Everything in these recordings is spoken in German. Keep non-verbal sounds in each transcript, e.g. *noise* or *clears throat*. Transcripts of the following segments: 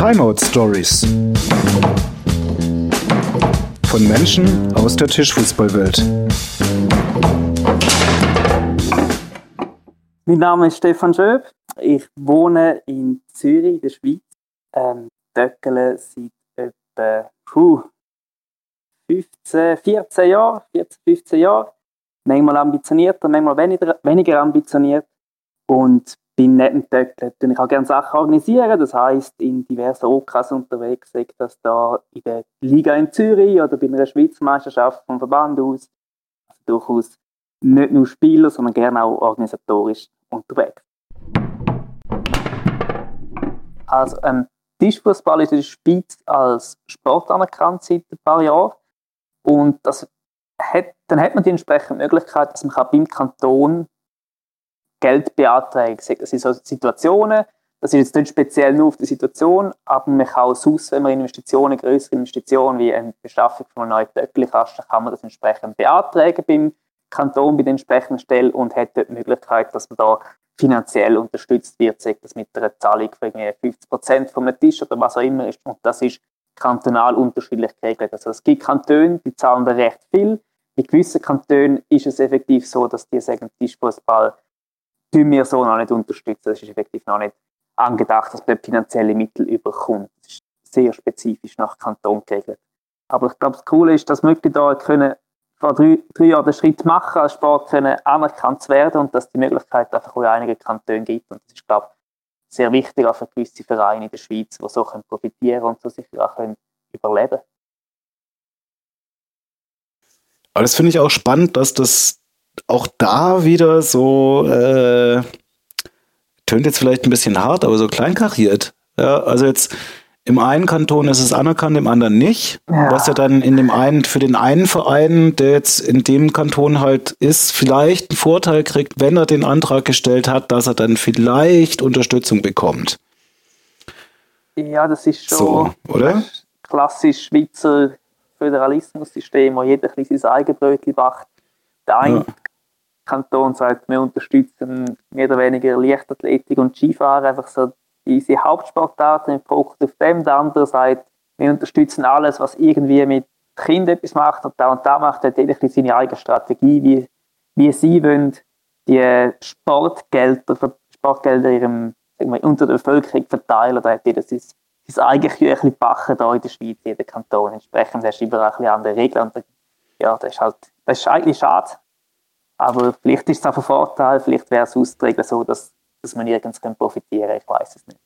Timeout Stories. Von Menschen aus der Tischfußballwelt. Mein Name ist Stefan Schöb. Ich wohne in Zürich, in der Schweiz. Ähm, Döckele seit etwa puh, 15, 14 Jahren. 14, 15 Jahren. Manchmal ambitionierter, manchmal weniger, weniger ambitioniert. Und bin neben Töckle ich auch gerne Sachen organisieren. Das heißt in diversen Okras unterwegs, sei das da in der Liga in Zürich oder bei einer Schweizer Meisterschaft vom Verband aus. Also durchaus nicht nur Spieler, sondern gerne auch organisatorisch unterwegs. Also ähm, Tischfußball ist in der Schweiz als Sport anerkannt seit ein paar Jahren und das hat, dann hat man die entsprechende Möglichkeit, dass man beim Kanton Geld beantragen. Das sind so Situationen, das ist jetzt nicht speziell nur auf die Situation, aber man kann auch sonst, wenn man Investitionen, größere Investitionen wie eine Beschaffung von einem neuen Töckelkasten, kann man das entsprechend beantragen beim Kanton, bei der entsprechenden Stelle und hat dort die Möglichkeit, dass man da finanziell unterstützt wird, sei das mit einer Zahlung von 50 Prozent vom Tisch oder was auch immer ist. Und das ist kantonal unterschiedlich geregelt. Also es gibt Kantone, die zahlen da recht viel. In gewissen Kantonen ist es effektiv so, dass die sagen, Tischfußball tun wir so noch nicht unterstützen. Das ist effektiv noch nicht angedacht, dass man finanzielle Mittel überkommt. Das ist sehr spezifisch nach Kanton geregelt. Aber ich glaube, das Coole ist, dass Mitglieder können vor drei, drei Jahren den Schritt machen, als Sport können anerkannt werden und dass die Möglichkeit einfach auch in einigen Kantonen gibt. Und das ist, glaube ich, sehr wichtig auch für gewisse Vereine in der Schweiz, die so können profitieren und so sicher auch können überleben. Aber das finde ich auch spannend, dass das auch da wieder so, äh, tönt jetzt vielleicht ein bisschen hart, aber so kleinkariert. Ja, also jetzt im einen Kanton ist es anerkannt, im anderen nicht. Ja. Was ja dann in dem einen, für den einen Verein, der jetzt in dem Kanton halt ist, vielleicht einen Vorteil kriegt, wenn er den Antrag gestellt hat, dass er dann vielleicht Unterstützung bekommt. Ja, das ist schon so, oder? klassisch Schweizer Föderalismus-System, wo jeder ein sein eigenes Brötchen macht. Der eine ja. Kanton sagt, wir unterstützen mehr oder weniger Leichtathletik und Skifahren, einfach so diese Hauptsportarten, wir brauchen auf dem. Der andere sagt, wir unterstützen alles, was irgendwie mit Kindern etwas macht und da und da macht er jeder seine eigene Strategie, wie, wie sie wollen, die Sportgelder, Sportgelder ihrem, wir, unter der Bevölkerung verteilen. Da hat jeder sein, sein eigenes Küchlein backen in der Schweiz, jeder Kanton. Entsprechend hast du überall ein bisschen andere Regeln. Ja, das ist halt, das ist eigentlich schade. Aber vielleicht ist es auch ein Vorteil, vielleicht wäre es auszuträgen so, dass, dass man nirgends profitieren kann. Ich weiß es nicht.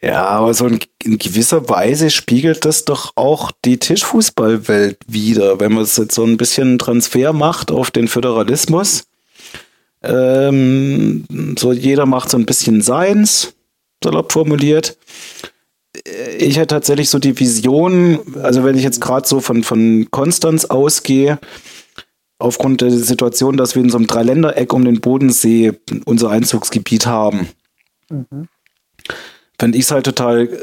Ja, aber so in, in, gewisser Weise spiegelt das doch auch die Tischfußballwelt wieder, wenn man jetzt so ein bisschen Transfer macht auf den Föderalismus. Ähm, so jeder macht so ein bisschen seins, salopp formuliert. Ich hätte tatsächlich so die Vision, also wenn ich jetzt gerade so von, von Konstanz ausgehe, aufgrund der Situation, dass wir in so einem Dreiländereck um den Bodensee unser Einzugsgebiet haben. Mhm. Fände ich es halt total äh,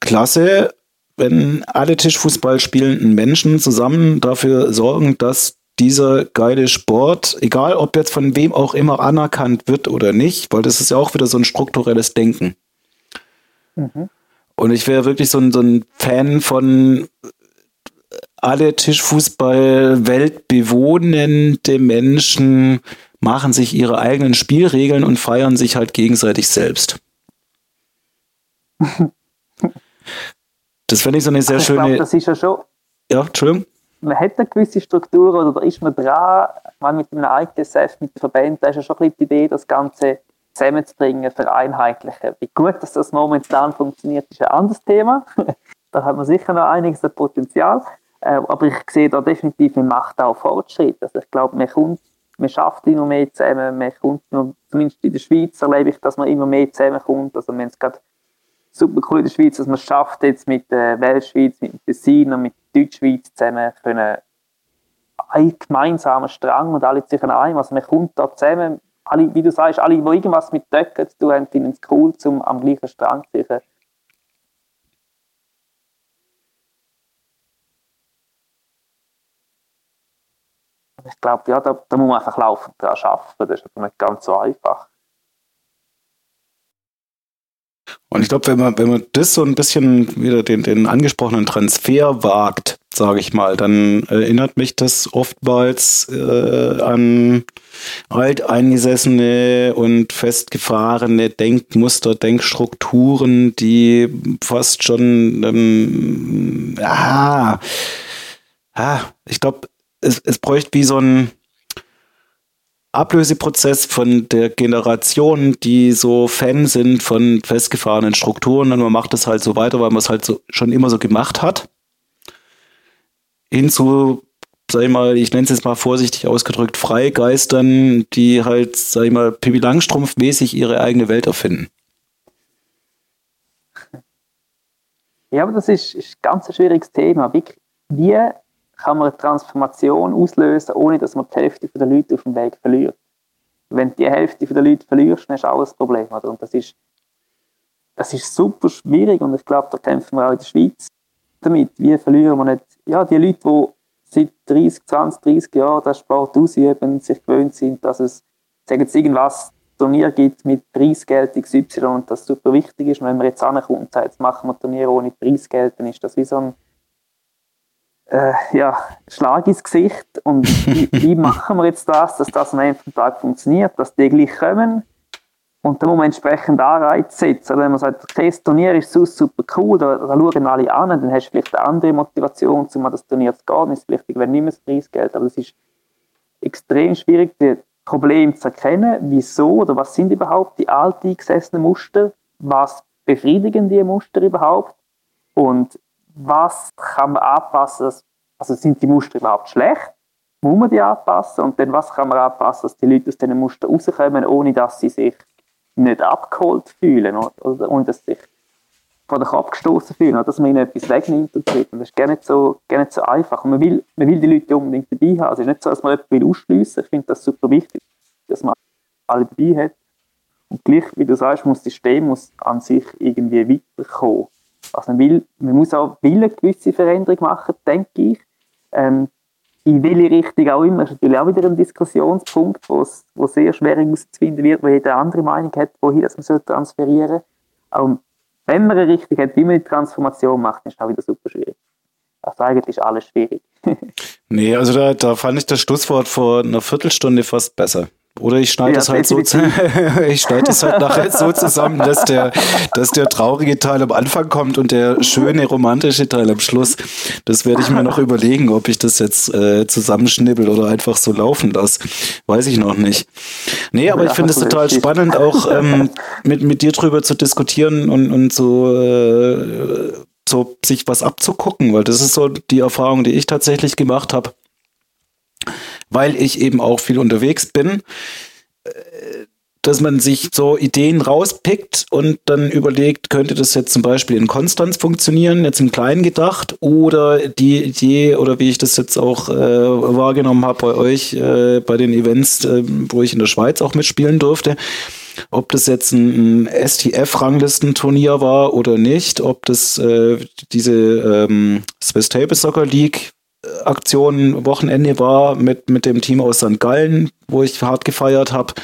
klasse, wenn alle Tischfußball spielenden Menschen zusammen dafür sorgen, dass dieser geile Sport, egal ob jetzt von wem auch immer anerkannt wird oder nicht, weil das ist ja auch wieder so ein strukturelles Denken. Mhm. Und ich wäre wirklich so ein, so ein Fan von alle Tischfußball weltbewohnende Menschen machen sich ihre eigenen Spielregeln und feiern sich halt gegenseitig selbst. *laughs* Das finde ich so eine sehr ich schöne. Glaub, das ist ja schon. Ja, Entschuldigung. Man hat eine gewisse Struktur oder da ist man dran. Man mit dem ITSF, mit den Verbänden, da ist ja schon ein die Idee, das Ganze zusammenzubringen, vereinheitlichen. Wie gut dass das momentan funktioniert, ist ein anderes Thema. *laughs* da hat man sicher noch einiges an Potenzial. Äh, aber ich sehe da definitiv, man macht auch Fortschritte. Also ich glaube, man kommt, man schafft immer mehr zusammen, man kommt, zumindest in der Schweiz erlebe ich, dass man immer mehr zusammenkommt. Also wir haben es gerade super cool in der Schweiz, dass man es schafft, jetzt mit der Weltschweiz, mit Tessin und mit der Deutschschweiz zusammen können einen gemeinsamen Strang und alle sich ein. Also man kommt da zusammen, alle, wie du sagst, alle, die irgendwas mit Döcken zu tun haben, finden es cool, um am gleichen Strang zu sein ich glaube, ja, da, da, muss man einfach laufend daran arbeiten. Das ist nicht ganz so einfach. Und ich glaube, wenn man, wenn man das so ein bisschen wieder den, den angesprochenen Transfer wagt, sage ich mal, dann erinnert mich das oftmals äh, an alteingesessene und festgefahrene Denkmuster, Denkstrukturen, die fast schon, ähm, ja, ah, ich glaube, es, es bräuchte wie so ein Ablöseprozess von der Generation, die so Fan sind von festgefahrenen Strukturen und man macht es halt so weiter, weil man es halt so schon immer so gemacht hat. Hinzu, sag ich mal, ich nenne es jetzt mal vorsichtig ausgedrückt, Freigeistern, die halt, sag ich mal, Pippi Langstrumpf-mäßig ihre eigene Welt erfinden. Ja, aber das ist, ist ein ganz schwieriges Thema. Wie, wie kann man eine Transformation auslösen, ohne dass man die Hälfte der Leute auf dem Weg verliert. Wenn du die Hälfte der Leute verlierst, dann du auch ein Problem. Oder? Und das ist, das ist super schwierig und ich glaube, da kämpfen wir auch in der Schweiz damit. Wie verlieren wir nicht ja, die Leute, die seit 30, 20, 30 Jahren den Sport ausüben, sich gewöhnt sind, dass es sagen Sie, irgendwas Turnier gibt mit Preisgeld XY und das super wichtig ist. Und wenn man jetzt ankommt und sagt, jetzt machen wir Turnier ohne Preisgeld, dann ist das wie so ein äh, ja, Schlag ins Gesicht. Und wie, *laughs* wie, machen wir jetzt das, dass das am Ende vom Tag funktioniert, dass die gleich kommen? Und da muss man entsprechend Anreize setzen. Oder wenn man sagt, okay, das Turnier ist so super cool, da, da schauen alle an, dann hast du vielleicht eine andere Motivation, um an das Turnier zu gehen. Dann ist vielleicht wenn nicht mehr das Preisgeld. Aber es ist extrem schwierig, das Problem zu erkennen, wieso oder was sind überhaupt die alteingesessenen Muster, was befriedigen die Muster überhaupt und was kann man anpassen, also sind die Muster überhaupt schlecht, muss man die anpassen und dann was kann man anpassen, dass die Leute aus diesen Mustern rauskommen, ohne dass sie sich nicht abgeholt fühlen oder, und dass sie sich von der Kopf gestoßen fühlen oder dass man ihnen etwas wegnimmt und so. das ist gar nicht so, gar nicht so einfach. Man will, man will die Leute unbedingt dabei haben. Also es ist nicht so, dass man jemanden ausschliessen will. Ich finde das super wichtig, dass man alle dabei hat. Und gleich, wie du sagst, muss das System muss an sich irgendwie weiterkommen. Also man, will, man muss auch will eine gewisse Veränderung machen, denke ich. Ähm, in welche Richtung auch immer, ist natürlich auch wieder ein Diskussionspunkt, wo es sehr schwierig herauszufinden wird, wo jeder andere Meinung hat, wohin das man transferieren soll. Auch wenn man eine Richtung hat, wie man die Transformation macht, ist es auch wieder super schwierig. Also eigentlich ist alles schwierig. *laughs* nee, also da, da fand ich das Schlusswort vor einer Viertelstunde fast besser. Oder ich schneide ja, es halt so, *laughs* ich schneide es halt nachher so zusammen, dass der, dass der traurige Teil am Anfang kommt und der schöne romantische Teil am Schluss. Das werde ich mir noch überlegen, ob ich das jetzt äh, zusammenschnibbel oder einfach so laufen lasse. Weiß ich noch nicht. Nee, aber ich finde es total spannend, auch ähm, mit, mit dir drüber zu diskutieren und, und so, äh, so sich was abzugucken, weil das ist so die Erfahrung, die ich tatsächlich gemacht habe weil ich eben auch viel unterwegs bin, äh, dass man sich so Ideen rauspickt und dann überlegt, könnte das jetzt zum Beispiel in Konstanz funktionieren, jetzt im Kleinen gedacht, oder die Idee, oder wie ich das jetzt auch äh, wahrgenommen habe bei euch, äh, bei den Events, äh, wo ich in der Schweiz auch mitspielen durfte, ob das jetzt ein, ein STF-Ranglistenturnier war oder nicht, ob das äh, diese ähm, Swiss Table Soccer League Aktion Wochenende war mit, mit dem Team aus St. Gallen, wo ich hart gefeiert habe.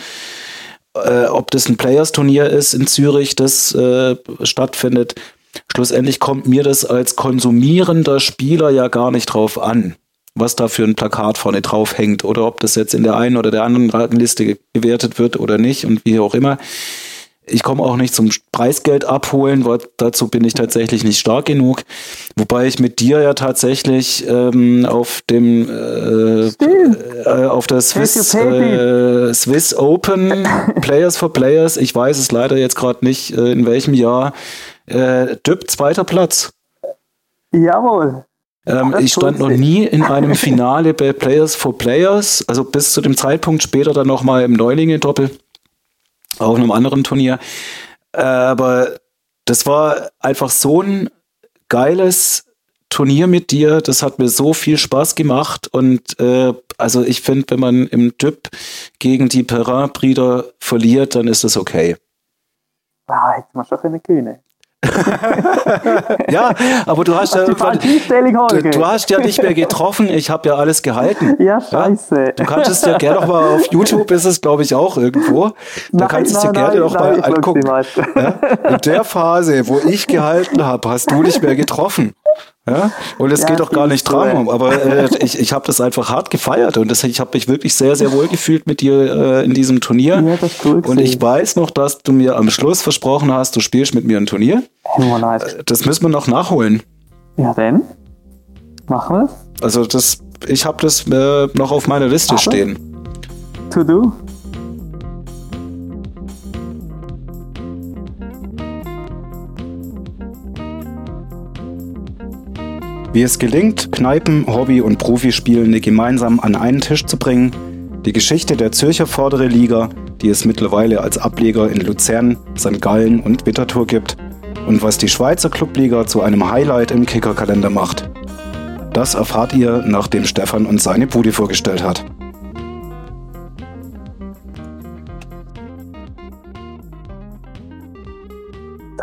Äh, ob das ein Players-Turnier ist in Zürich, das äh, stattfindet. Schlussendlich kommt mir das als konsumierender Spieler ja gar nicht drauf an, was da für ein Plakat vorne drauf hängt oder ob das jetzt in der einen oder der anderen Liste gewertet wird oder nicht und wie auch immer. Ich komme auch nicht zum Preisgeld abholen, weil dazu bin ich tatsächlich nicht stark genug. Wobei ich mit dir ja tatsächlich ähm, auf dem äh, äh, auf der Swiss, äh, Swiss Open *laughs* Players for Players, ich weiß es leider jetzt gerade nicht, äh, in welchem Jahr, äh, DÜB zweiter Platz. Jawohl. Ähm, ich stand noch nie in einem *laughs* Finale bei Players for Players, also bis zu dem Zeitpunkt später dann nochmal im Neulinge-Doppel auf einem anderen Turnier. Aber das war einfach so ein geiles Turnier mit dir. Das hat mir so viel Spaß gemacht. Und äh, also ich finde, wenn man im Typ gegen die Perrin-Brüder verliert, dann ist das okay. Ah, hätte man schon eine Kühne. *laughs* ja, aber du hast ja du, du hast ja nicht mehr getroffen, ich habe ja alles gehalten. *laughs* Ja, scheiße. Du kannst es ja gerne noch mal auf YouTube, ist es glaube ich auch irgendwo. Da Nein, kannst du es dir gerne nein, noch mal nein, ich glaub's angucken. Ja? In der Phase, wo ich gehalten habe, hast du nicht mehr getroffen. Ja? Und es Ja, geht doch gar nicht dran, ja. aber äh, ich, ich habe das einfach hart gefeiert und das, ich habe mich wirklich sehr, sehr wohl gefühlt mit dir äh, in diesem Turnier. Ja, das cool und ich weiß noch, dass du mir am Schluss versprochen hast, du spielst mit mir ein Turnier. Ja, nice. Das müssen wir noch nachholen. Ja, dann machen wir das. Also das, ich habe das äh, noch auf meiner Liste Aber- stehen. To do. Wie es gelingt, Kneipen, Hobby und Profispielende gemeinsam an einen Tisch zu bringen, die Geschichte der Zürcher Vordere Liga, die es mittlerweile als Ableger in Luzern, St. Gallen und Winterthur gibt, und was die Schweizer Clubliga zu einem Highlight im Kickerkalender macht. Das erfahrt ihr, nachdem Stefan uns seine Bude vorgestellt hat.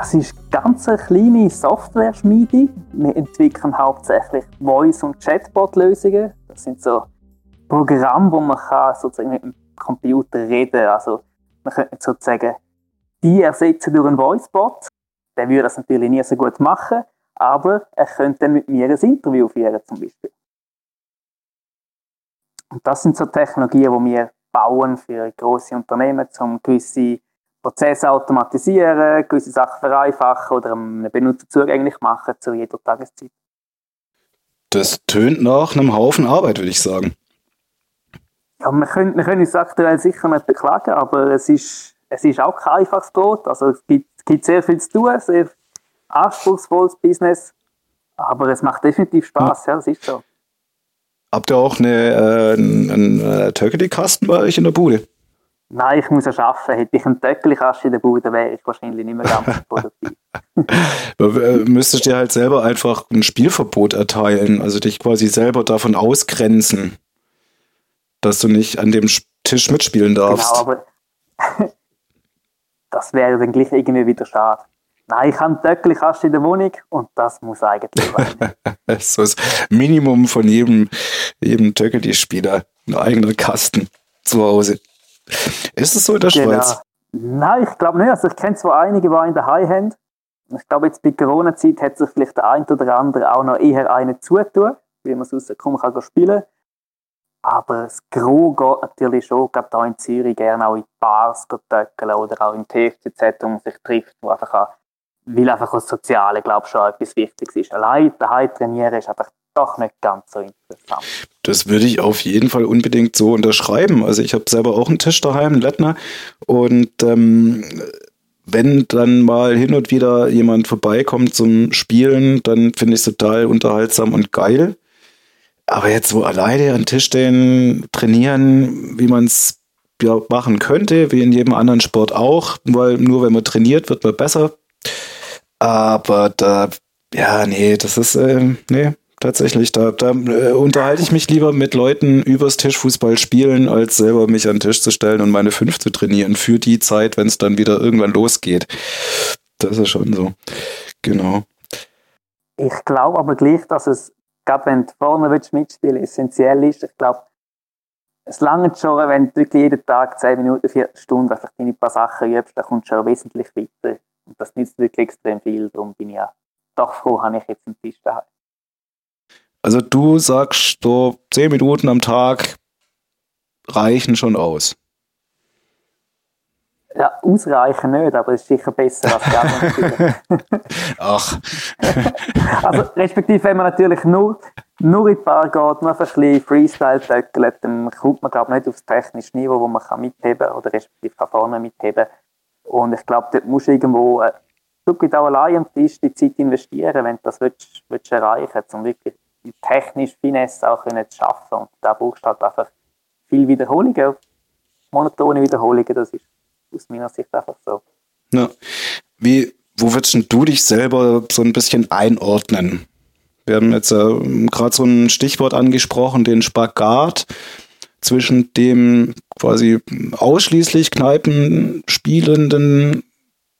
Das ist ganz eine kleine Software-Schmiede. Wir entwickeln hauptsächlich Voice- und Chatbot-Lösungen. Das sind so Programme, wo man kann sozusagen mit dem Computer reden kann. Also man könnte sozusagen die ersetzen durch einen Voice-Bot. Der würde das natürlich nie so gut machen, aber er könnte dann mit mir ein Interview führen zum Beispiel. Und das sind so Technologien, die wir bauen für große Unternehmen, um gewisse Prozesse automatisieren, gewisse Sachen vereinfachen oder einem Benutzer zugänglich machen zu jeder Tageszeit. Das tönt nach einem Haufen Arbeit, würde ich sagen. Ja, wir können, wir können uns aktuell sicher nicht beklagen, aber es ist, es ist auch kein einfaches Brot. Also es gibt, es gibt sehr viel zu tun, sehr anspruchsvolles Business, aber es macht definitiv Spaß, ja, das ist so. Habt ihr auch eine, äh, einen, einen äh, Turkey-Kasten bei euch in der Bude? Nein, ich muss ja arbeiten. Hätte ich einen Töckeli-Kasten in der Bude, wäre ich wahrscheinlich nicht mehr ganz produktiv. *laughs* Äh, Müsstest dir halt selber einfach ein Spielverbot erteilen, also dich quasi selber davon ausgrenzen, dass du nicht an dem Sch- Tisch mitspielen darfst. Genau, aber *laughs* das wäre dann gleich irgendwie wieder schade. Nein, ich habe einen Töckeli-Kasten in der Wohnung und das muss eigentlich sein. *laughs* Das ist so das Minimum von jedem, jedem Turkey-Spieler. Ein eigener Kasten zu Hause. Ist es so in der Schweiz? Nein, ich glaube nicht. Also ich kenne zwar einige, die einen daheim haben. Ich glaube, jetzt bei Corona-Zeit hat sich vielleicht der ein oder andere auch noch eher einen zutun, wie man sonst kaum kann spielen Aber das Gros geht natürlich schon, ich glaube, da in Zürich gerne auch in Bars töckeln oder auch im TFCZ, wo man sich trifft, wo einfach auch, weil einfach das Soziale, glaube ich, schon etwas Wichtiges ist. Allein daheim trainieren ist einfach doch nicht ganz so interessant. Das würde ich auf jeden Fall unbedingt so unterschreiben. Also ich habe selber auch einen Tisch daheim, einen Lettner. Und ähm, wenn dann mal hin und wieder jemand vorbeikommt zum Spielen, dann finde ich es total unterhaltsam und geil. Aber jetzt so alleine an Tisch stehen, trainieren, wie man es ja machen könnte, wie in jedem anderen Sport auch, weil nur wenn man trainiert, wird man besser. Aber da, ja, nee, das ist, äh, nee, tatsächlich, da, da äh, unterhalte ich mich lieber mit Leuten übers Tischfußball spielen, als selber mich an den Tisch zu stellen und meine fünf zu trainieren für die Zeit, wenn es dann wieder irgendwann losgeht. Das ist schon so. Genau. Ich glaube aber gleich, dass es, gerade wenn du vorne willst mitspielen essentiell ist. Ich glaube, es langt schon, wenn du wirklich jeden Tag 10 Minuten, 4 Stunden einfach deine paar Sachen übst, dann kommst du schon wesentlich weiter. Und das nützt wirklich extrem viel. Darum bin ich ja doch froh, habe ich jetzt einen Tisch daheim. Also du sagst, so zehn Minuten am Tag reichen schon aus. Ja, ausreichen nicht, aber es ist sicher besser als gar nicht. *laughs* Ach, *laughs* Also, respektive, wenn man natürlich nur, nur in die Bar geht, nur ein bisschen Freestyle töckelt, dann kommt man, glaube ich, nicht aufs technische Niveau, wo man kann mitheben oder respektive kann vorne mitheben. Und ich glaube, dort musst du irgendwo äh, auch allein am Tisch die Zeit investieren, wenn du das willst, willst erreichen um wirklich die technische Finesse auch können zu schaffen. Und da brauchst du halt einfach viel Wiederholungen, monotone Wiederholungen, das ist aus meiner Sicht einfach so. Ja. Wie, wo würdest du dich selber so ein bisschen einordnen? Wir haben jetzt äh, gerade so ein Stichwort angesprochen, den Spagat zwischen dem quasi ausschließlich Kneipenspielenden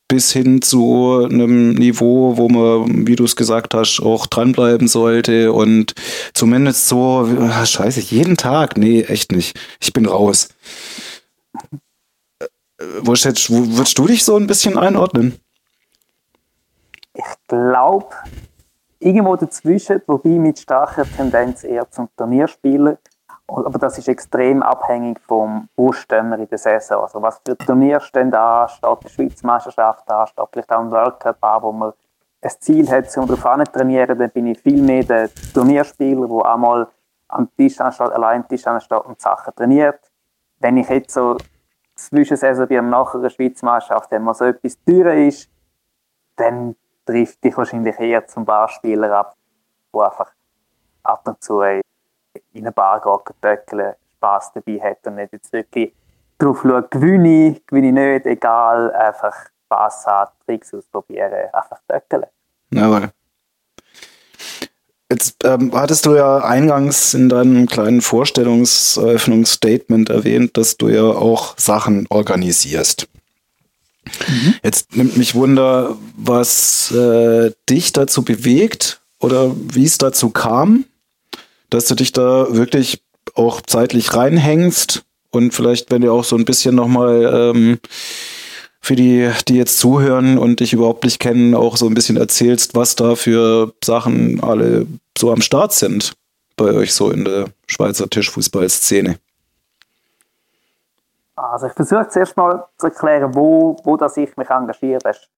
bis hin zu einem Niveau, wo man, wie du es gesagt hast, auch dranbleiben sollte und zumindest so, ah, scheiße, jeden Tag, nee, echt nicht. Ich bin raus. Äh, wo, jetzt, würdest du dich so ein bisschen einordnen? Ich glaube, irgendwo dazwischen, wobei mit starker Tendenz eher zum Turnierspieler. Aber das ist extrem abhängig vom, wo in der Saison. Also was für Turnier stehen da, steht die Schweizer Meisterschaft da, steht vielleicht auch ein World Cup an, wo man ein Ziel hat, um darauf trainieren, dann bin ich viel mehr der Turnierspieler, der einmal am Tisch ansteht, allein am Tisch ansteht und Sachen trainiert. Wenn ich jetzt so Zwischensaison nach einer Schweizer Meisterschaft, wenn man so etwas teurer ist, dann trifft dich wahrscheinlich eher zum Barspieler ab, der einfach ab und zu in eine Bar geht, töckeln, Spass dabei hat und nicht jetzt wirklich drauf schaut, gewinne ich, gewinne ich nicht, egal, einfach Spass haben, Tricks ausprobieren, einfach töckeln. Jawohl. Jetzt ähm, hattest du ja eingangs in deinem kleinen Vorstellungseröffnungsstatement erwähnt, dass du ja auch Sachen organisierst. Mhm. Jetzt nimmt mich Wunder, was äh, dich dazu bewegt oder wie es dazu kam, dass du dich da wirklich auch zeitlich reinhängst und vielleicht, wenn du auch so ein bisschen nochmal ähm, für die, die jetzt zuhören und dich überhaupt nicht kennen, auch so ein bisschen erzählst, was da für Sachen alle so am Start sind bei euch so in der Schweizer Tischfußballszene. Also ich versuche zuerst mal zu erklären, wo, wo das ich mich engagiere. Das ist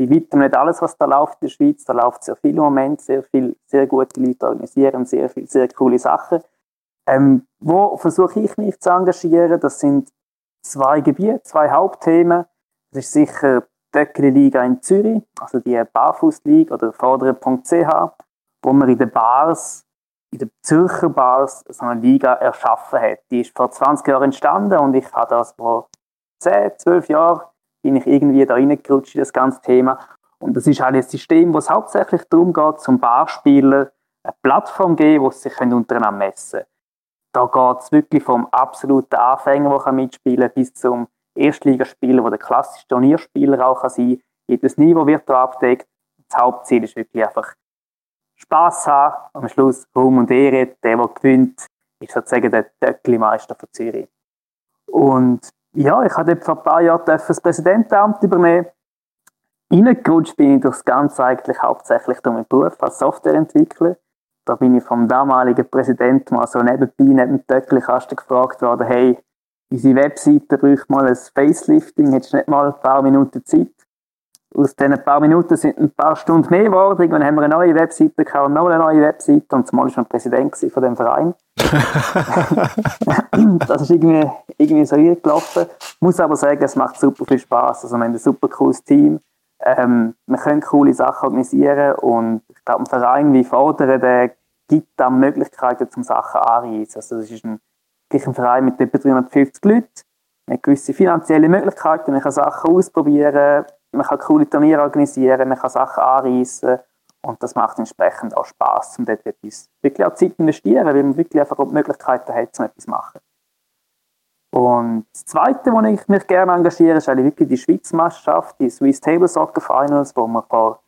bei weitem nicht alles, was da läuft in der Schweiz. Da läuft sehr viel im Moment, sehr viel, sehr gute Leute organisieren sehr viele, sehr coole Sachen. Ähm, wo versuche ich mich zu engagieren? Das sind zwei Gebiete, zwei Hauptthemen. Das ist sicher die Döckeli-Liga in Zürich, also die Barfußliga oder Vordere.ch, wo wir in den Bars in der Zürcher Bars so eine Liga erschaffen hat. Die ist vor 20 Jahren entstanden und ich habe das vor 10, 12 Jahren bin ich irgendwie da reingerutscht in das ganze Thema. Und das ist halt ein System, wo es hauptsächlich darum geht, zum Barspieler eine Plattform geben, wo sie sich untereinander messen können. Da geht es wirklich vom absoluten Anfänger, der mitspielen kann, bis zum Erstligaspieler, der der klassische Turnierspieler auch sein kann. Jedes Niveau wird da abdeckt. Das Hauptziel ist wirklich einfach Spass haben, am Schluss Ruhm und Ehre. Der, der gewinnt, ist sozusagen der Töckli-Meister von Zürich. Und ja, ich habe vor ein paar Jahren das Präsidentenamt übernehmen. Reingerutscht bin ich durchs Ganze eigentlich hauptsächlich durch meinen Beruf als Softwareentwickler. Da bin ich vom damaligen Präsidenten mal so nebenbei, neben dem Töckli-Kasten gefragt worden, hey, unsere Webseite bräuchte mal ein Facelifting, hättest du nicht mal ein paar Minuten Zeit? Aus diesen paar Minuten sind ein paar Stunden mehr geworden. Irgendwann haben wir eine neue Webseite gehabt und noch eine neue Webseite und zumal war schon Präsident von dem Verein. *laughs* das ist irgendwie, irgendwie so gelaufen. Ich muss aber sagen, es macht super viel Spaß. Also wir haben ein super cooles Team. Ähm, wir können coole Sachen organisieren und ich glaube, ein Verein wie Fordern, der gibt dann Möglichkeiten, zum Sachen anzureisen. Also das ist ein, ein Verein mit etwa 350 Leuten. Man hat gewisse finanzielle Möglichkeiten, man kann Sachen ausprobieren, man kann coole Turniere organisieren, man kann Sachen anreißen und das macht entsprechend auch Spaß, um dort etwas wirklich auch Zeit investieren, weil man wirklich einfach auch die Möglichkeiten hat, um etwas zu machen. Und das Zweite, wo ich mich gerne engagiere, ist eigentlich wirklich die Schweizer Meisterschaft, die Swiss Table Soccer Finals, wo wir vor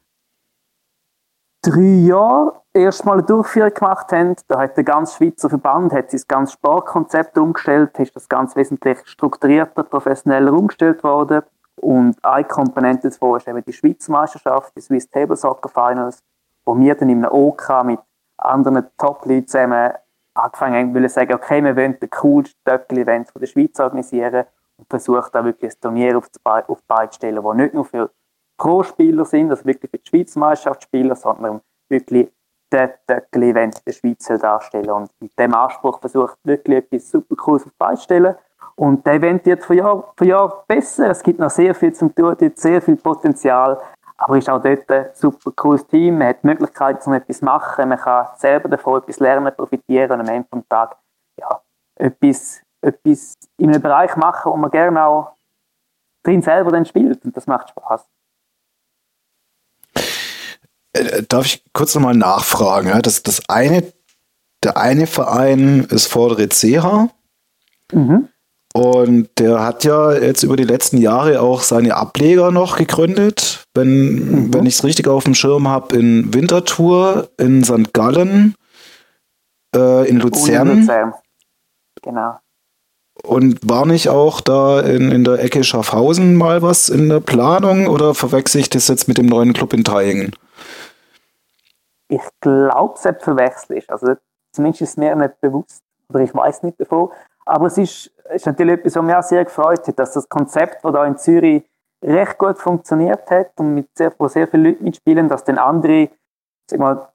drei Jahren erstmal eine Durchführung gemacht haben. Da hat der ganze Schweizer Verband hat sein ganzes Sportkonzept umgestellt, ist das ganz wesentlich strukturierter, professioneller umgestellt worden. Und eine Komponente davon ist eben die Schweizer Meisterschaft, die Swiss Table Soccer Finals, wo wir dann in einem OK mit anderen Top-Leuten zusammen angefangen haben, wollen sagen, okay, wir wollen den coolsten Töckel-Event der Schweiz organisieren und versuchen da wirklich ein Turnier auf die Beine zu stellen, das nicht nur für Pro-Spieler sind, also wirklich für die Schweizer Meisterschaftsspieler, sondern wirklich das Töckel-Event der Schweiz darstellen. Und mit dem Anspruch versucht wirklich etwas super Cooles auf die Beine zu stellen. Und der Event wird von Jahr für Jahr besser. Es gibt noch sehr viel zum tun, dort sehr viel Potenzial. Aber es ist auch dort ein super cooles Team. Man hat die Möglichkeit, um etwas zu machen. Man kann selber davon etwas lernen, profitieren und am Ende des Tages ja, etwas, etwas in einem Bereich machen, wo man gerne auch drin selber dann spielt. Und das macht Spaß. Äh, darf ich kurz nochmal nachfragen? Das, das eine, der eine Verein ist Vordere CH. Mhm. Und der hat ja jetzt über die letzten Jahre auch seine Ableger noch gegründet. Wenn, mhm. wenn ich es richtig auf dem Schirm habe, in Winterthur, in St. Gallen, äh, in Luzern. In Luzern. Genau. Und war nicht auch da in, in der Ecke Schaffhausen mal was in der Planung oder verwechsel ich das jetzt mit dem neuen Club in Thaingen? Ich glaube, es verwechselt ist. Also zumindest ist mir nicht bewusst oder ich weiß nicht davon. Aber es ist, ist natürlich etwas, was mich auch sehr gefreut hat, dass das Konzept, das da in Zürich recht gut funktioniert hat und mit sehr, wo sehr viele Leute mitspielen, dass dann andere sag mal,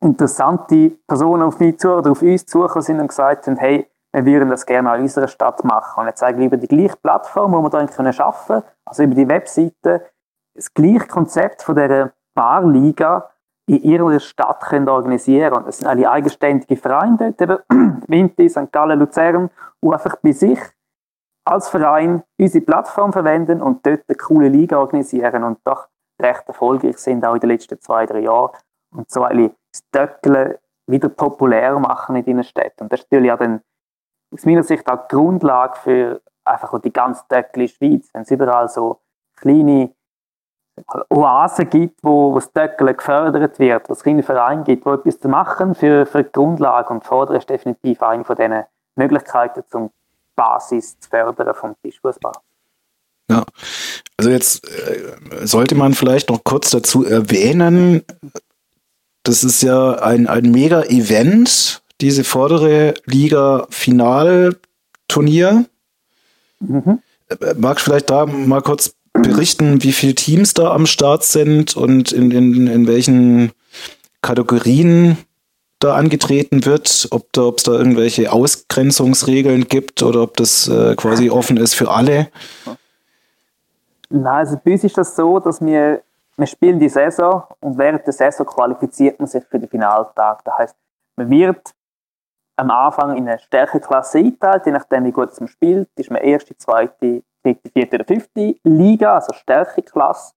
interessante Personen auf mich zu oder auf uns zugekommen sind und gesagt haben, hey, wir würden das gerne in unserer Stadt machen. Und jetzt eigentlich über die gleiche Plattform, wo wir dann können schaffen, also über die Webseite, das gleiche Konzept von dieser Barliga in ihrer Stadt können organisieren Und es sind alle eigenständige Vereine dort, *clears throat* eben Winti, St. Gallen, Luzern, die einfach bei sich als Verein unsere Plattform verwenden und dort eine coole Liga organisieren und doch recht erfolgreich sind, auch in den letzten zwei, drei Jahren. Und so das Stöckeln wieder populär machen in diesen Städten. Und das ist natürlich auch dann aus meiner Sicht auch die Grundlage für einfach die ganze Töckli Schweiz. Wenn es überall so kleine Oasen gibt, wo, wo das Töckeln gefördert wird, wo es kleine Vereine gibt, wo etwas zu machen für, für die Grundlage und Fordern ist definitiv eine von diesen Möglichkeiten, zum Basis zu fördern vom Tischfußball. Ja, also jetzt äh, sollte man vielleicht noch kurz dazu erwähnen, das ist ja ein, ein Mega-Event, diese vordere Liga-Finalturnier. Mhm. Magst du vielleicht da mal kurz berichten, wie viele Teams da am Start sind und in, in, in welchen Kategorien da angetreten wird, ob es da irgendwelche Ausgrenzungsregeln gibt oder ob das äh, quasi offen ist für alle? Nein, also bei uns ist das so, dass wir, wir spielen die Saison und während der Saison qualifiziert man sich für den Finaltag. Das heißt, man wird am Anfang in eine Stärkeklasse eingeteilt, je nachdem wie gut man spielt, ist man erste, zweite, dritte, vierte oder fünfte Liga, also Stärkeklasse.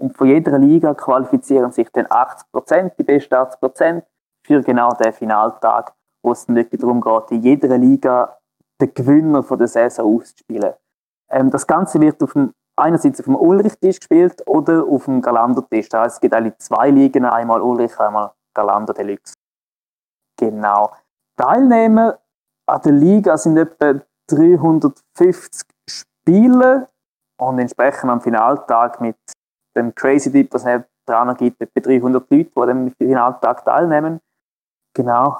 Und von jeder Liga qualifizieren sich dann 80 Prozent, die besten 80 Prozent, für genau den Finaltag, wo es dann wirklich darum geht, in jeder Liga den Gewinner von der Saison auszuspielen. Ähm, das Ganze wird auf dem, einerseits auf dem Ulrich-Tisch gespielt oder auf dem Galander-Tisch. Das heißt, es gibt eigentlich zwei Ligen, einmal Ulrich, einmal Galander Deluxe. Genau. Teilnehmer an der Liga sind etwa 350 Spieler und entsprechend am Finaltag mit dem Crazy Deep, das es dran gibt, etwa 300 Leute, die am Finaltag teilnehmen. Genau.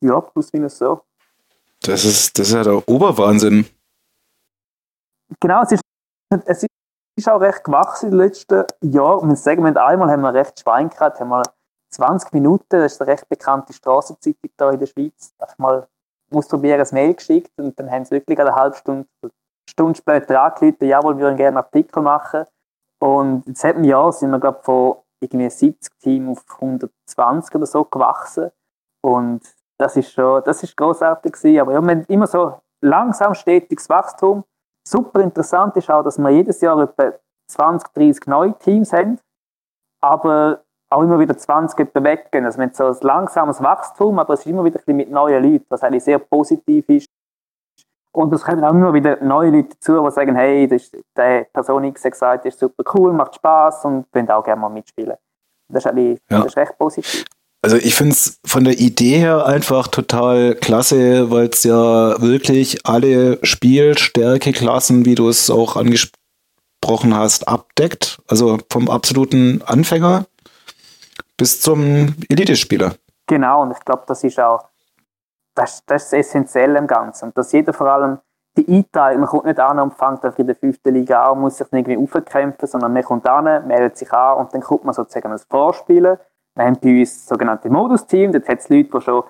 Ja, plus minus so. Das ist, das ist ja der Oberwahnsinn. Genau, es ist, es ist auch recht gewachsen in den letzten Jahren. Und das Segment einmal haben wir recht Schwein gehabt, haben wir 20 Minuten, das ist eine recht bekannte Straßenzeitung hier in der Schweiz, einfach mal ausprobieren, ein Mail geschickt und dann haben sie wirklich eine halbe Stunde, Stunde später angerufen, jawohl, wir würden gerne einen Artikel machen. Und in diesem Jahr sind wir, glaube von irgendwie 70 Teams auf 120 oder so gewachsen. Und das ist schon, das ist großartig gewesen. Aber ja, wir haben immer so langsam stetiges Wachstum. Super interessant ist auch, dass wir jedes Jahr etwa 20, 30 neue Teams haben. Aber auch immer wieder 20 etwa weggehen. Also wir haben so ein langsames Wachstum, aber es ist immer wieder ein mit neuen Leuten, was eigentlich sehr positiv ist. Und es kommen auch immer wieder neue Leute dazu, die sagen, hey, das ist, der Person X gesagt, ist super cool, macht Spaß und wollen auch gerne mal mitspielen. Das ist eigentlich ja. das ist recht positiv. Also ich finde es von der Idee her einfach total klasse, weil es ja wirklich alle Spielstärkeklassen, wie du es auch angesprochen hast, abdeckt. Also vom absoluten Anfänger bis zum Elite-Spieler. Genau, und ich glaube, das ist auch das, das ist essentiell im Ganzen. Und dass jeder vor allem die Einteilung, man kommt nicht an und fängt einfach in der fünften Liga an und muss sich irgendwie aufkämpfen, sondern man kommt an, meldet sich an und dann kommt man sozusagen als Vorspielen. Wir haben bei uns das sogenannte Modus-Team, dort hat es Leute, die schon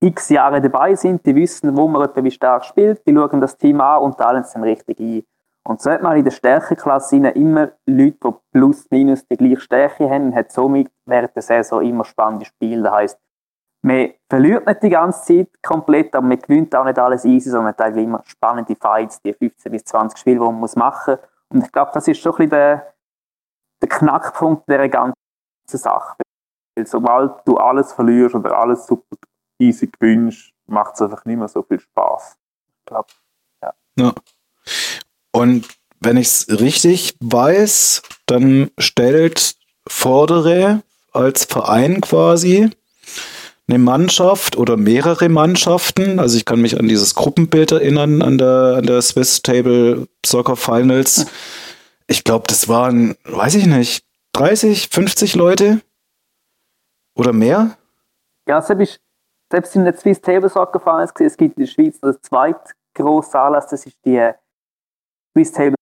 x Jahre dabei sind, die wissen, wo man etwa wie stark spielt, die schauen das Team an und teilen es dann richtig ein. Und so hat man in der Stärkeklasse immer Leute, die plus minus die gleiche Stärke haben und hat somit während der Saison immer spannende Spiele. Das heisst, man verliert nicht die ganze Zeit komplett, aber man gewinnt auch nicht alles easy, sondern man hat immer spannende Fights, die 15 bis 20 Spiele, die man machen muss. Und ich glaube, das ist schon ein bisschen der, der Knackpunkt der ganzen Sache. Weil sobald du alles verlierst oder alles super easy gewinnst, macht es einfach nicht mehr so viel Spaß. Ich glaube, ja. Ja. Und wenn ich es richtig weiß, dann stellt Vordere als Verein quasi eine Mannschaft oder mehrere Mannschaften. Also ich kann mich an dieses Gruppenbild erinnern, an der, an der Swiss Table Soccer Finals. Ich glaube, das waren, weiß ich nicht, 30, 50 Leute oder mehr. Ja, selbst, selbst in der Swiss Table Soccer Finals, es gibt in der Schweiz das zweitgroße Anlass, das ist die Swiss Table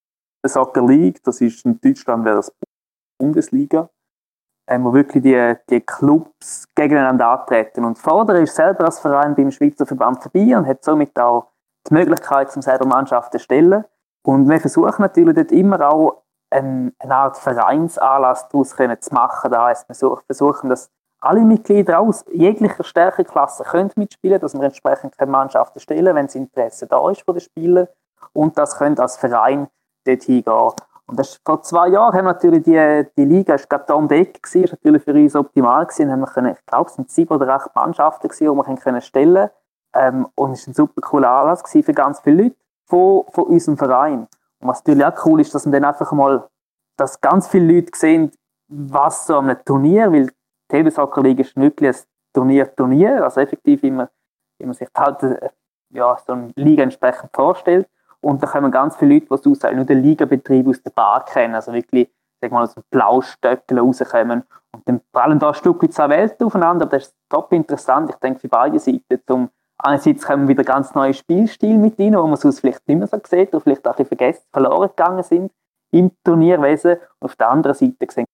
Soccer League, das ist in Deutschland wäre das Bundesliga ähm, wo wirklich die, die Clubs gegeneinander antreten. Und Vorder ist selber als Verein beim Schweizer Verband dabei und hat somit auch die Möglichkeit, zum selber Mannschaften zu stellen. Und wir versuchen natürlich dort immer auch eine, eine Art Vereinsanlass daraus zu machen. Das heisst, wir versuchen, dass alle Mitglieder aus jeglicher Stärkeklasse können mitspielen, dass wir entsprechend keine Mannschaften stellen, wenn das Interesse da ist von den Spielern und das können als Verein dort hingehen. Und das vor zwei Jahren haben wir natürlich die, die Liga, ist gerade da um die Ecke gewesen, ist natürlich für uns optimal gewesen, haben wir können, ich glaube, es sind sieben oder acht Mannschaften gewesen, die wir können stellen ähm, und es war ein super cooler Anlass gewesen für ganz viele Leute von, von unserem Verein. Und was natürlich auch cool ist, dass man dann einfach mal, dass ganz viele Leute sehen, was so einem Turnier, weil die Table-Soccer-Liga ist wirklich ein Turnier-Turnier, also effektiv immer, wie man sich halt ja, so eine Liga entsprechend vorstellt. Und da kommen ganz viele Leute, die aus nur den Ligabetrieb aus der Bar kennen, also wirklich, sag mal, aus dem Blaustöckel rauskommen. Und dann prallen da ein Stück zwei Welten aufeinander, aber das ist top interessant, ich denke, für beide Seiten. Zum einerseits kommen wieder ganz neue Spielstil mit rein, wo man sonst vielleicht nicht mehr so sieht, oder vielleicht auch ein bisschen vergessen, verloren gegangen sind im Turnierwesen. Und auf der anderen Seite sehen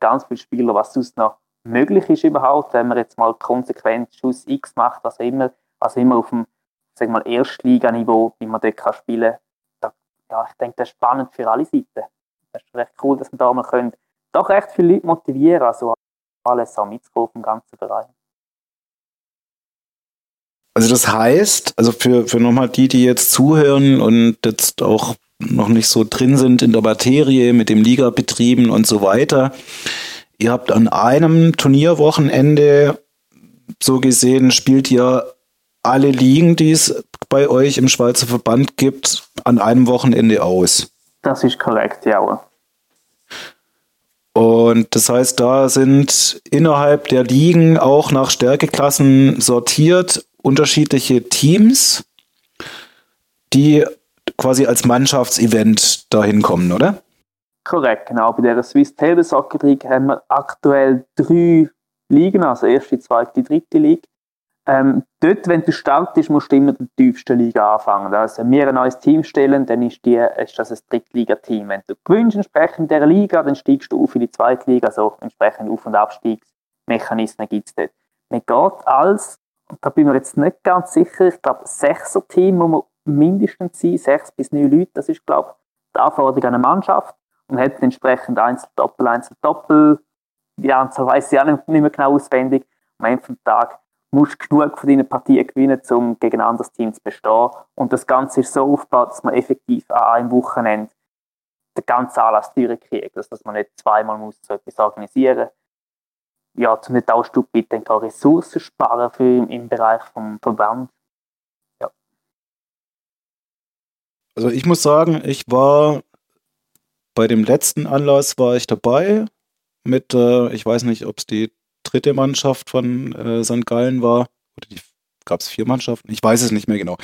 ganz viele Spieler, was sonst noch möglich ist überhaupt, wenn man jetzt mal konsequent Schuss X macht, also immer, also immer auf dem sag mal, Erstliganiveau, wie man dort kann spielen kann. Ja, ich denke, das ist spannend für alle Seiten. Das ist recht cool, dass wir da mal können, doch recht viele Leute motivieren, also alles auch mitzukommen vom ganzen Bereich. Also das heißt, also für, für nochmal die, die jetzt zuhören und jetzt auch noch nicht so drin sind in der Materie mit dem Ligabetrieben und so weiter, ihr habt an einem Turnierwochenende so gesehen, spielt ihr alle Ligen, die es bei euch im Schweizer Verband gibt, an einem Wochenende aus. Das ist korrekt, ja. Und das heißt, da sind innerhalb der Ligen auch nach Stärkeklassen sortiert unterschiedliche Teams, die quasi als Mannschaftsevent dahin kommen, oder? Korrekt, genau. Bei der Swiss Table Soccer League haben wir aktuell drei Ligen, also erste, zweite, dritte Liga. Ähm, dort, wenn du startest, musst du immer in der tiefsten Liga anfangen. Also, wenn wir ein neues Team stellen, dann ist, die, ist das ein Drittligateam. Wenn du gewinnst entsprechend der Liga, dann steigst du auf in die zweite Liga, also entsprechend Auf- und Abstiegsmechanismen gibt es dort. Man geht als, da bin ich mir jetzt nicht ganz sicher, ich glaube, sechser Team muss man mindestens sein, sechs bis neun Leute, das ist, glaube ich, die Anforderung an eine Mannschaft und hat entsprechend Einzel, Doppel, Einzel, Doppel. Die Anzahl weiß ich auch nicht mehr genau auswendig. Am Ende des Tages musst genug von deinen Partien gewinnen, um gegen ein anderes Team zu bestehen. Und das Ganze ist so aufgebaut, dass man effektiv an einem Wochenende den ganzen Anlass durchkriegt. Also, dass man nicht zweimal muss so etwas organisieren Ja, zum nicht auch Stück weit auch Ressourcen sparen für im, im Bereich vom Verband. Ja. Also ich muss sagen, ich war bei dem letzten Anlass war ich dabei mit, äh, ich weiß nicht, ob es die dritte Mannschaft von äh, St. Gallen war. Oder gab es vier Mannschaften? Ich weiß es nicht mehr genau.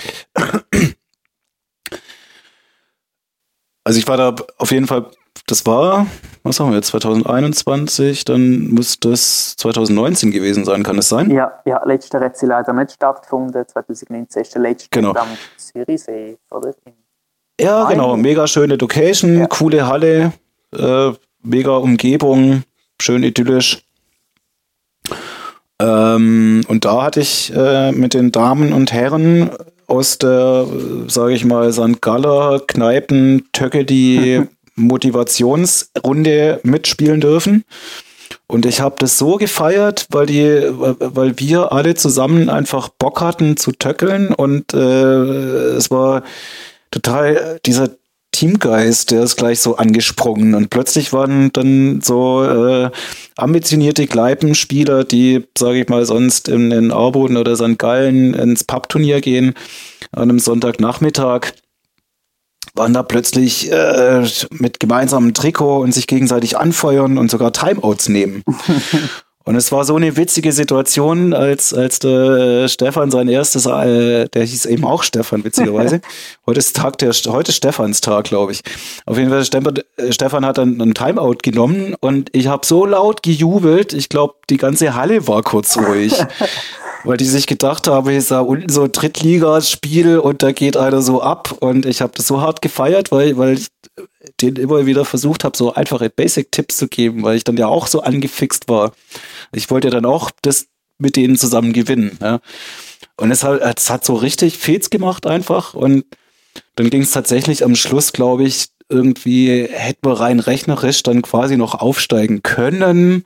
Also ich war da auf jeden Fall, das war, was haben wir jetzt, 2021, dann muss das 2019 gewesen sein, kann es sein? Ja, ja, letzter hat sie leider nicht stattgefunden, 2019 ist der letzte genau. am Zürichsee, oder? Ja, Nein. genau, mega schöne Location, ja. coole Halle, äh, mega Umgebung, schön idyllisch. Ähm, und da hatte ich äh, mit den Damen und Herren aus der, sage ich mal, St. Galler Kneipen Töcke die *laughs* Motivationsrunde mitspielen dürfen. Und ich habe das so gefeiert, weil die, weil wir alle zusammen einfach Bock hatten zu töckeln und äh, es war total dieser Teamgeist, der ist gleich so angesprungen und plötzlich waren dann so äh, ambitionierte Kleipenspieler, die, sage ich mal, sonst in, in Arboden oder St. Gallen ins Pubturnier gehen an einem Sonntagnachmittag waren da plötzlich äh, mit gemeinsamem Trikot und sich gegenseitig anfeuern und sogar Timeouts nehmen. *laughs* Und es war so eine witzige Situation, als, als der Stefan sein erstes, äh, der hieß eben auch Stefan, witzigerweise. *laughs* heute ist Tag der, heute ist Stefans Tag, glaube ich. Auf jeden Fall, Stefan, Stefan hat dann einen Timeout genommen und ich habe so laut gejubelt, ich glaube, die ganze Halle war kurz ruhig. *laughs* weil die sich gedacht haben, ich sah unten so Drittligaspiel und da geht einer so ab und ich habe das so hart gefeiert, weil, weil ich den immer wieder versucht habe, so einfache Basic-Tipps zu geben, weil ich dann ja auch so angefixt war. Ich wollte ja dann auch das mit denen zusammen gewinnen. Ja. Und es hat, es hat so richtig Fets gemacht einfach und dann ging es tatsächlich am Schluss, glaube ich, irgendwie hätten wir rein rechnerisch dann quasi noch aufsteigen können.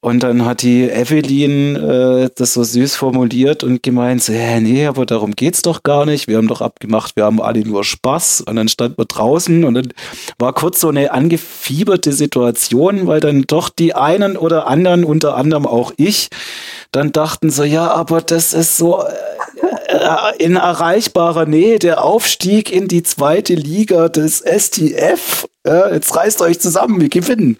Und dann hat die Evelyn äh, das so süß formuliert und gemeint, so, äh, nee, aber darum geht's doch gar nicht. Wir haben doch abgemacht, wir haben alle nur Spaß. Und dann standen wir draußen und dann war kurz so eine angefieberte Situation, weil dann doch die einen oder anderen, unter anderem auch ich, dann dachten so, ja, aber das ist so äh in erreichbarer Nähe der Aufstieg in die zweite Liga des STF. Ja, jetzt reißt euch zusammen, wir gewinnen.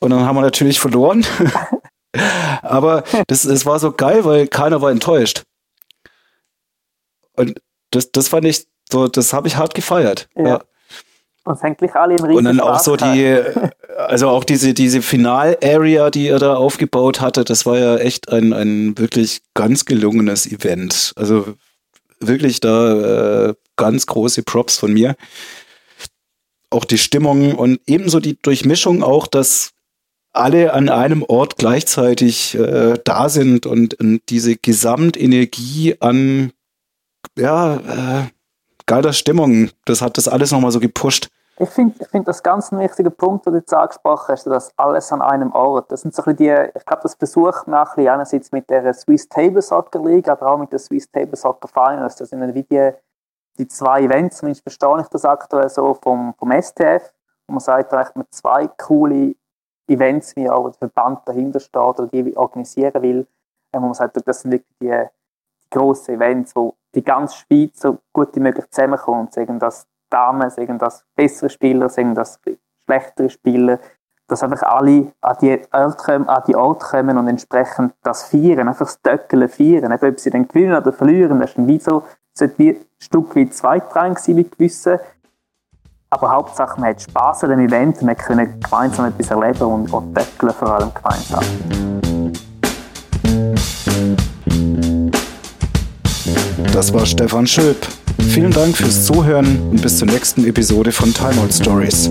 Und dann haben wir natürlich verloren. *laughs* Aber das, das war so geil, weil keiner war enttäuscht. Und das, das fand ich so, das habe ich hart gefeiert. Ja. ja. Und eigentlich alle in Und dann auch so die, also auch diese, diese Final-Area, die er da aufgebaut hatte, das war ja echt ein, ein wirklich ganz gelungenes Event. Also wirklich da äh, ganz große Props von mir auch die Stimmung und ebenso die Durchmischung auch, dass alle an einem Ort gleichzeitig äh, da sind und, und diese Gesamtenergie an ja, äh, geiler Stimmung, das hat das alles nochmal so gepusht. Ich finde ich find das ganz ein wichtiger Punkt, den du jetzt angesprochen hast, dass alles an einem Ort. Das sind so ein die, ich glaube, das versucht man einerseits mit der Swiss Table Soccer League, aber auch mit der Swiss Table Soccer Finals. Das sind wie die die zwei Events, zumindest verstehe ich das aktuell so vom, vom STF, wo man sagt, da mit zwei coole Events, wie auch der Verband dahinter steht oder die organisieren will, wo man sagt, das sind wirklich die, die grossen Events, wo die ganze Schweiz so gut wie möglich zusammenkommt, sagen das Damen, sagen das bessere Spieler, sagen das schlechtere Spieler, dass einfach alle an die Orte kommen, an die Orte kommen und entsprechend das feiern, einfach das Töckeln feiern. ob sie dann gewinnen oder verlieren, das ist dann wie so sollte wie ein Stück wie zweitrangig sein mit gewissen. Aber Hauptsache, man hat Spass an dem Event, man kann gemeinsam etwas erleben und auch vor allem gemeinsam. Das war Stefan Schöp. Vielen Dank fürs Zuhören und bis zur nächsten Episode von Time Out Stories.